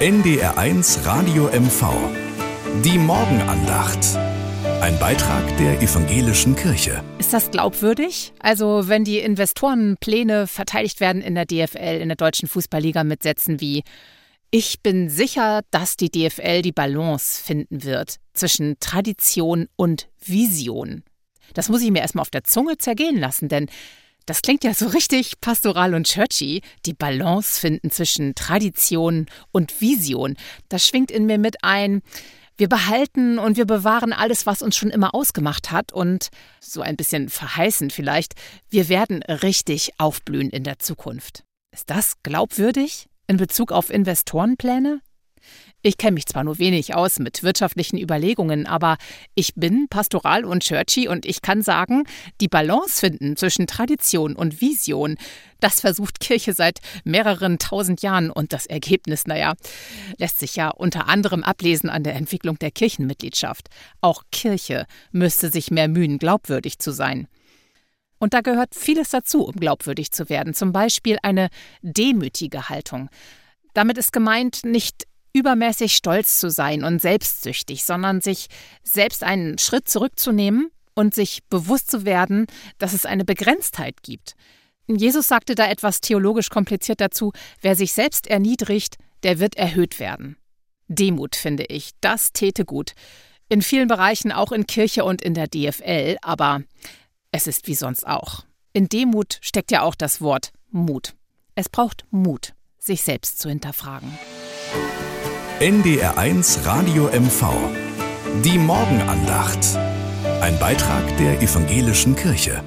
NDR1 Radio MV. Die Morgenandacht. Ein Beitrag der evangelischen Kirche. Ist das glaubwürdig? Also, wenn die Investorenpläne verteidigt werden in der DFL, in der deutschen Fußballliga mit Sätzen wie ich bin sicher, dass die DFL die Balance finden wird zwischen Tradition und Vision. Das muss ich mir erstmal auf der Zunge zergehen lassen, denn das klingt ja so richtig pastoral und churchy. Die Balance finden zwischen Tradition und Vision. Das schwingt in mir mit ein. Wir behalten und wir bewahren alles, was uns schon immer ausgemacht hat und so ein bisschen verheißen vielleicht, wir werden richtig aufblühen in der Zukunft. Ist das glaubwürdig in Bezug auf Investorenpläne? Ich kenne mich zwar nur wenig aus mit wirtschaftlichen Überlegungen, aber ich bin pastoral und churchy und ich kann sagen, die Balance finden zwischen Tradition und Vision, das versucht Kirche seit mehreren tausend Jahren und das Ergebnis, naja, lässt sich ja unter anderem ablesen an der Entwicklung der Kirchenmitgliedschaft. Auch Kirche müsste sich mehr mühen, glaubwürdig zu sein. Und da gehört vieles dazu, um glaubwürdig zu werden, zum Beispiel eine demütige Haltung. Damit ist gemeint, nicht übermäßig stolz zu sein und selbstsüchtig, sondern sich selbst einen Schritt zurückzunehmen und sich bewusst zu werden, dass es eine Begrenztheit gibt. Jesus sagte da etwas theologisch kompliziert dazu, wer sich selbst erniedrigt, der wird erhöht werden. Demut, finde ich, das täte gut. In vielen Bereichen, auch in Kirche und in der DFL, aber es ist wie sonst auch. In Demut steckt ja auch das Wort Mut. Es braucht Mut, sich selbst zu hinterfragen. NDR1 Radio MV. Die Morgenandacht. Ein Beitrag der evangelischen Kirche.